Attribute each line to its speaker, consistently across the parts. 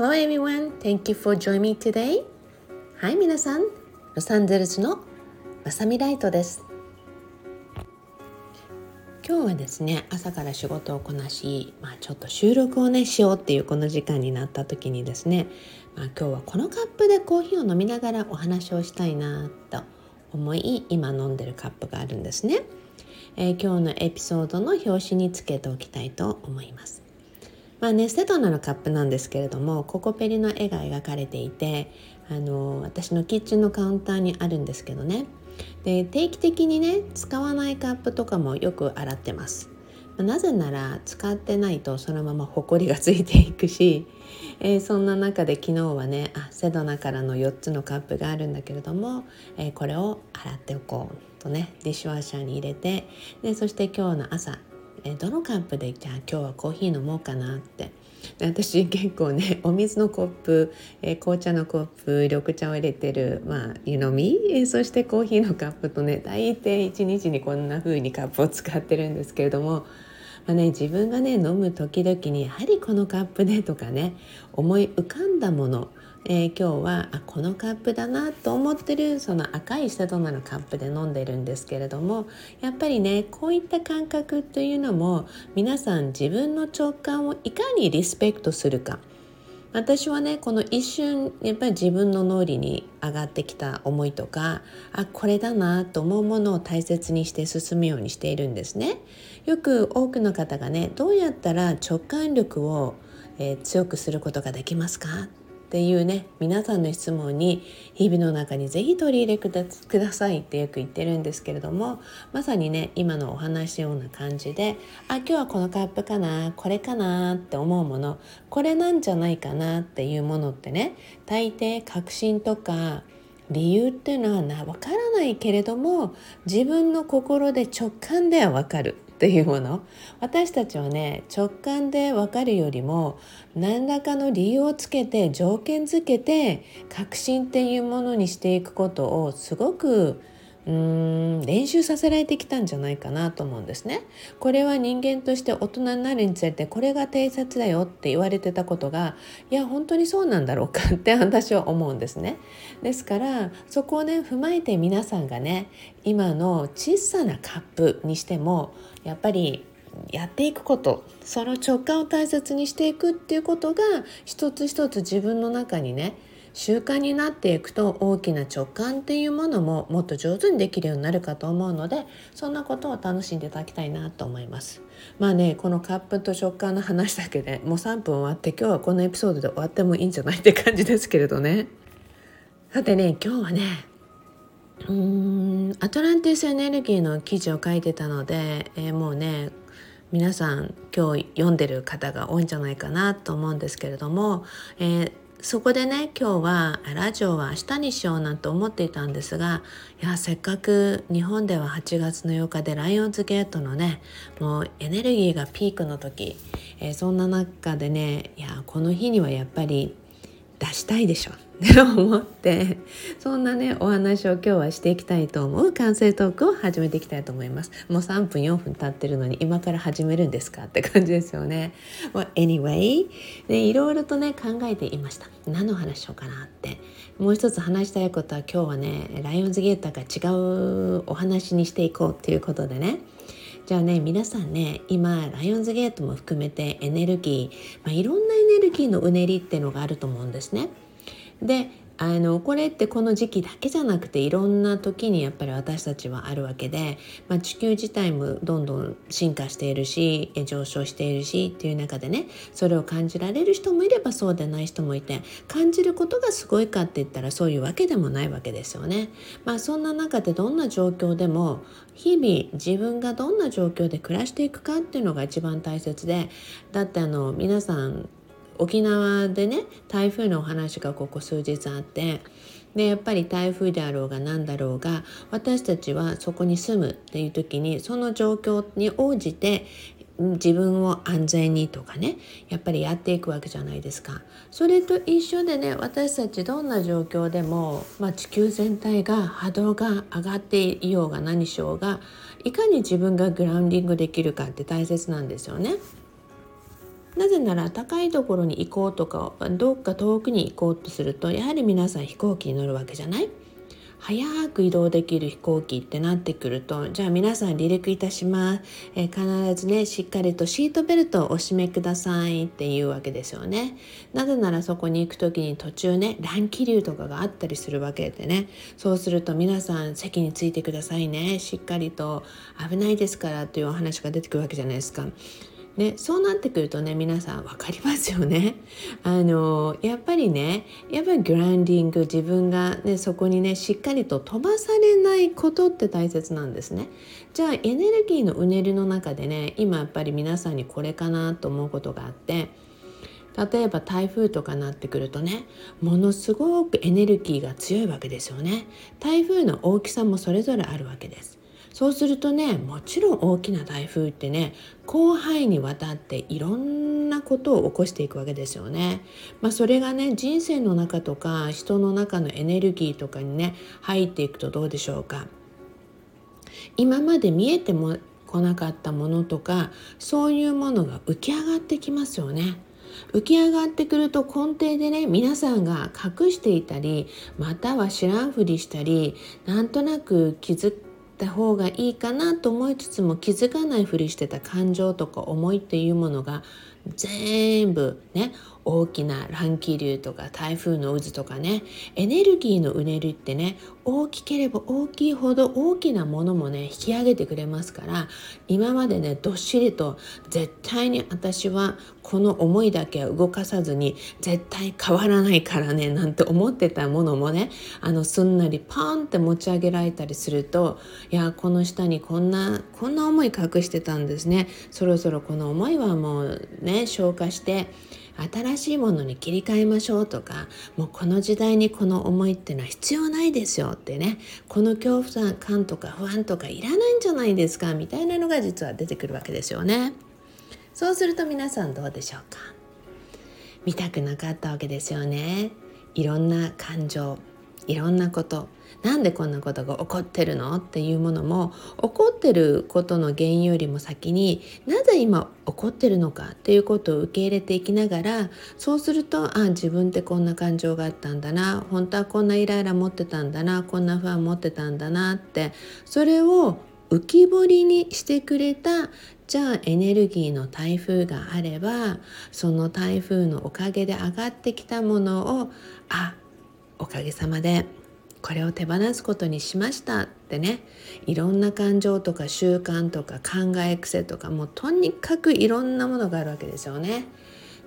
Speaker 1: Hello everyone, thank you for joining me today. はい、皆さん、ロサンゼルスのまさみライトです。今日はですね、朝から仕事をこなし、まあ、ちょっと収録をねしようっていうこの時間になった時にですね、まあ、今日はこのカップでコーヒーを飲みながらお話をしたいなと思い今飲んでるカップがあるんですね。えー、今日のエピソードの表紙につけておきたいと思います。まあね、セドナのカップなんですけれどもココペリの絵が描かれていてあの私のキッチンのカウンターにあるんですけどね。で定期的にね使わないカップとかもよく洗ってます。なぜなら使ってないとそのままホコリがついていくし、えー、そんな中で昨日はねあセドナからの4つのカップがあるんだけれども、えー、これを洗っておこうとねディッシュワーシャーに入れてでそして今日の朝えどのカップでじゃあ今日はコーヒー飲もうかなって。私結構ね お水のコップ、え紅茶のコップ緑茶を入れてる、まあ、湯飲み、えそしてコーヒーのカップとね大抵一日にこんな風にカップを使ってるんですけれども、まあね、自分がね飲む時々にやはりこのカップでとかね思い浮かんだものえー、今日はあこのカップだなと思ってるその赤いセドナのカップで飲んでるんですけれどもやっぱりねこういった感覚というのも皆さん自分の直感をいかにリスペクトするか私はねこの一瞬やっぱり自分の脳裏に上がってきた思いとかあこれだなと思うものを大切にして進むようにしているんですね。よく多くの方がねどうやったら直感力を、えー、強くすることができますか？っていうね皆さんの質問に日々の中にぜひ取り入れくださいってよく言ってるんですけれどもまさにね今のお話ような感じであ今日はこのカップかなこれかなって思うものこれなんじゃないかなっていうものってね大抵確信とか理由っていうのはな分からないけれども自分の心で直感では分かる。っていうもの。私たちはね直感で分かるよりも何らかの理由をつけて条件づけて確信っていうものにしていくことをすごくうーん練習させられてきたんじゃないかなと思うんですね。これは人間として大人になるにつれてこれが定説だよって言われてたことがいや本当にそうなんだろうかって私は思うんですね。ですからそこをね踏まえて皆さんがね今の小さなカップにしてもやっぱりやっていくことその直感を大切にしていくっていうことが一つ一つ自分の中にね習慣になっていくと大きな直感っていうものももっと上手にできるようになるかと思うのでそんなことを楽しんでいただきたいなと思います。まあねこのカップと食感の話だけでもう3分終わって今日はこのエピソードで終わってもいいんじゃないって感じですけれどね。さてね今日はねうーんアトランティスエネルギーの記事を書いてたので、えー、もうね皆さん今日読んでる方が多いんじゃないかなと思うんですけれども、えー、そこでね今日はラジオは明日にしようなんて思っていたんですがいやせっかく日本では8月の8日でライオンズゲートのねもうエネルギーがピークの時、えー、そんな中でねいやこの日にはやっぱり出したいでしょ。っ て思って。そんなねお話を今日はしていきたいと思う完成トークを始めていきたいと思います。もう3分4分経ってるのに今から始めるんですか？って感じですよね。Well, Anyway ねいろいろとね考えていました。何の話しようかなって。もう一つ話したいことは今日はねライオンズゲーターが違うお話にしていこうっていうことでね。じゃあね皆さんね今ライオンズゲートも含めてエネルギー、まあ、いろんなエネルギーのうねりっていうのがあると思うんですね。であのこれってこの時期だけじゃなくていろんな時にやっぱり私たちはあるわけで、まあ、地球自体もどんどん進化しているし上昇しているしっていう中でねそれを感じられる人もいればそうでない人もいて感じることがすごいかって言ったらそういうわけでもないわけですよね。まあ、そんな中でどんな状況でも日々自分がどんな状況で暮らしていくかっていうのが一番大切でだってあの皆さん沖縄でね台風のお話がここ数日あってでやっぱり台風であろうが何だろうが私たちはそこに住むっていう時にその状況に応じて自分を安全にとかねやっぱりやっていくわけじゃないですか。それと一緒でね私たちどんな状況でも、まあ、地球全体が波動が上がっていようが何しようがいかに自分がグラウンディングできるかって大切なんですよね。なぜなら高いところに行こうとかどっか遠くに行こうとするとやはり皆さん飛行機に乗るわけじゃない？早く移動できる飛行機ってなってくるとじゃあ皆さん離陸いたします、えー、必ずねしっかりとシートベルトをお締めくださいっていうわけですよね。なぜならそこに行く時に途中ね乱気流とかがあったりするわけでね。そうすると皆さん席についてくださいね。しっかりと危ないですからというお話が出てくるわけじゃないですか。ね、そうなってくるとね皆さん分かりますよね。あのやっぱりねやっぱりグランディング自分が、ね、そこにねしっかりと飛ばされないことって大切なんですね。じゃあエネルギーのうねりの中でね今やっぱり皆さんにこれかなと思うことがあって。例えば台風とかなってくるとねものすごくエネルギーが強いわけですよね台風の大きさもそれぞれあるわけですそうするとねもちろん大きな台風ってね広範囲にわたっていろんなことを起こしていくわけですよね。まあ、それがね人生の中とか人の中のエネルギーとかにね入っていくとどうでしょうか。今まで見えても来なかったものとかそういうものが浮き上がってきますよね。浮き上がってくると根底でね皆さんが隠していたりまたは知らんふりしたりなんとなく気づた方がいいかなと思いつつも気づかないふりしてた感情とか思いっていうものが全部ね大きな乱気流とか台風の渦とかねエネルギーのうねりってね大きければ大きいほど大きなものもね引き上げてくれますから今までねどっしりと絶対に私はこの思いだけは動かさずに絶対変わらないからねなんて思ってたものもねあのすんなりパーンって持ち上げられたりするといやこの下にこんなこんな思い隠してたんですね。そろそろこの思いはもうねね消化して新しいものに切り替えましょうとかもうこの時代にこの思いっていうのは必要ないですよってねこの恐怖感とか不安とかいらないんじゃないですかみたいなのが実は出てくるわけですよね。そうすると皆さんどうでしょうか？見たくなかったわけですよね。いろんな感情いろんなことなんでこんなことが起こってるの？っていうものも起こってることの原因よりも先になぜ今起こってるのかっていうことを受け入れていきながらそうするとあ自分ってこんな感情があったんだな本当はこんなイライラ持ってたんだなこんな不安持ってたんだなってそれを浮き彫りにしてくれたじゃあエネルギーの台風があればその台風のおかげで上がってきたものをあおかげさまでこれを手放すことにしましたってねいろんな感情とか習慣とか考え癖とかもうとにかくいろんなものがあるわけですよね。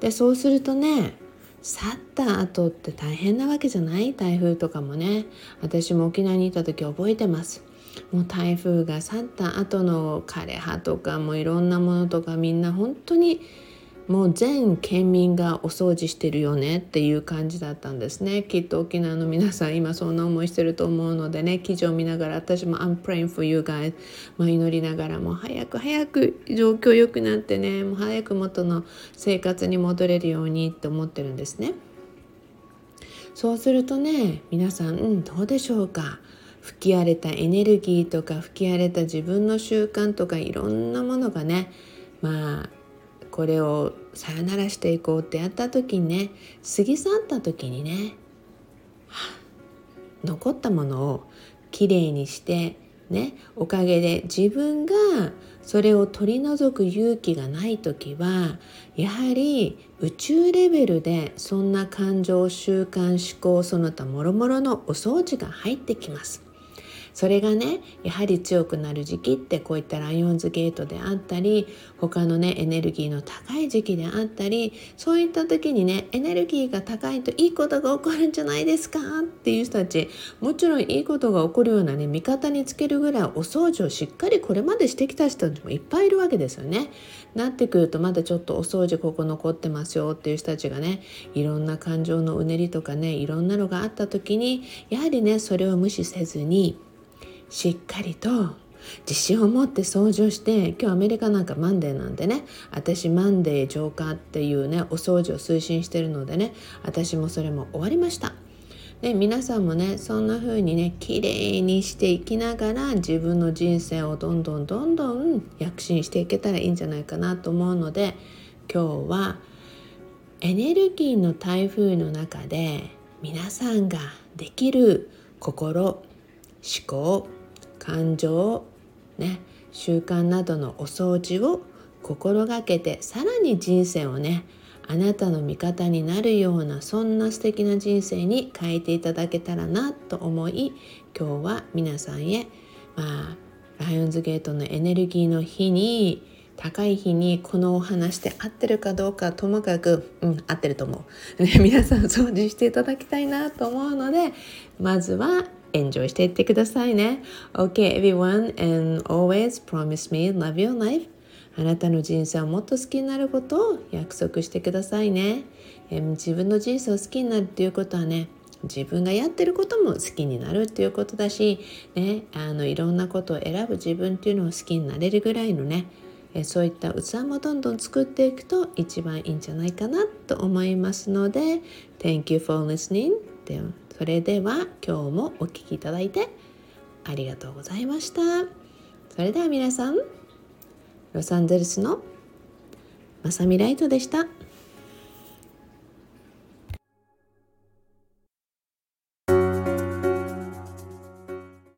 Speaker 1: でそうするとね去った後って大変なわけじゃない？台風とかもね私も沖縄にいた時覚えてます。もう台風が去った後の枯葉とかもいろんなものとかみんな本当にもう全県民がお掃除してるよねっていう感じだったんですね。きっと沖縄の皆さん今そんな思いしてると思うのでね。記事を見ながら私も I'm praying for you guys、まあ、祈りながらも早く早く状況良くなってね。もう早く元の生活に戻れるようにって思ってるんですね。そうするとね皆さん、うん、どうでしょうか？吹き荒れたエネルギーとか吹き荒れた自分の習慣とかいろんなものがねまあこれをさよならしていこうってやった時にね過ぎ去った時にね、残ったものをきれいにしてねおかげで自分がそれを取り除く勇気がない時はやはり宇宙レベルでそんな感情習慣思考その他もろもろのお掃除が入ってきます。それがねやはり強くなる時期ってこういったライオンズゲートであったり他のねエネルギーの高い時期であったりそういった時にねエネルギーが高いといいことが起こるんじゃないですかっていう人たちもちろんいいことが起こるようなね味方につけるぐらいお掃除をしっかりこれまでしてきた人たちもいっぱいいるわけですよね。なってくるとまだちょっとお掃除ここ残ってますよっていう人たちがねいろんな感情のうねりとかねいろんなのがあった時にやはりねそれを無視せずにしっかりと自信を持って掃除をして今日アメリカなんかマンデーなんでね私マンデー浄化っていうねお掃除を推進してるのでね私もそれも終わりました。で皆さんもねそんな風にね綺麗にしていきながら自分の人生をどんどんどんどん躍進していけたらいいんじゃないかなと思うので今日はエネルギーの台風の中で皆さんができる心思考感情ね習慣などのお掃除を心がけてさらに人生をねあなたの味方になるようなそんな素敵な人生に変えていただけたらなと思い今日は皆さんへまあライオンズゲートのエネルギーの日に高い日にこのお話で合ってるかどうかともかくうん合ってると思う、ね、皆さん掃除していただきたいなと思うのでまずはエンジョイしていってくださいね。OK everyone and always promise me love your life. あなたの人生をもっと好きになることを約束してくださいね、自分の人生を好きになるっていうことはね自分がやってることも好きになるっていうことだし、ね、あのいろんなことを選ぶ自分っていうのを好きになれるぐらいのねそういった器もどんどん作っていくと一番いいんじゃないかなと思いますので Thank you for listening. それでは今日もお聴きいただいてありがとうございましたそれでは皆さんロサンゼルスのまさみライトでした。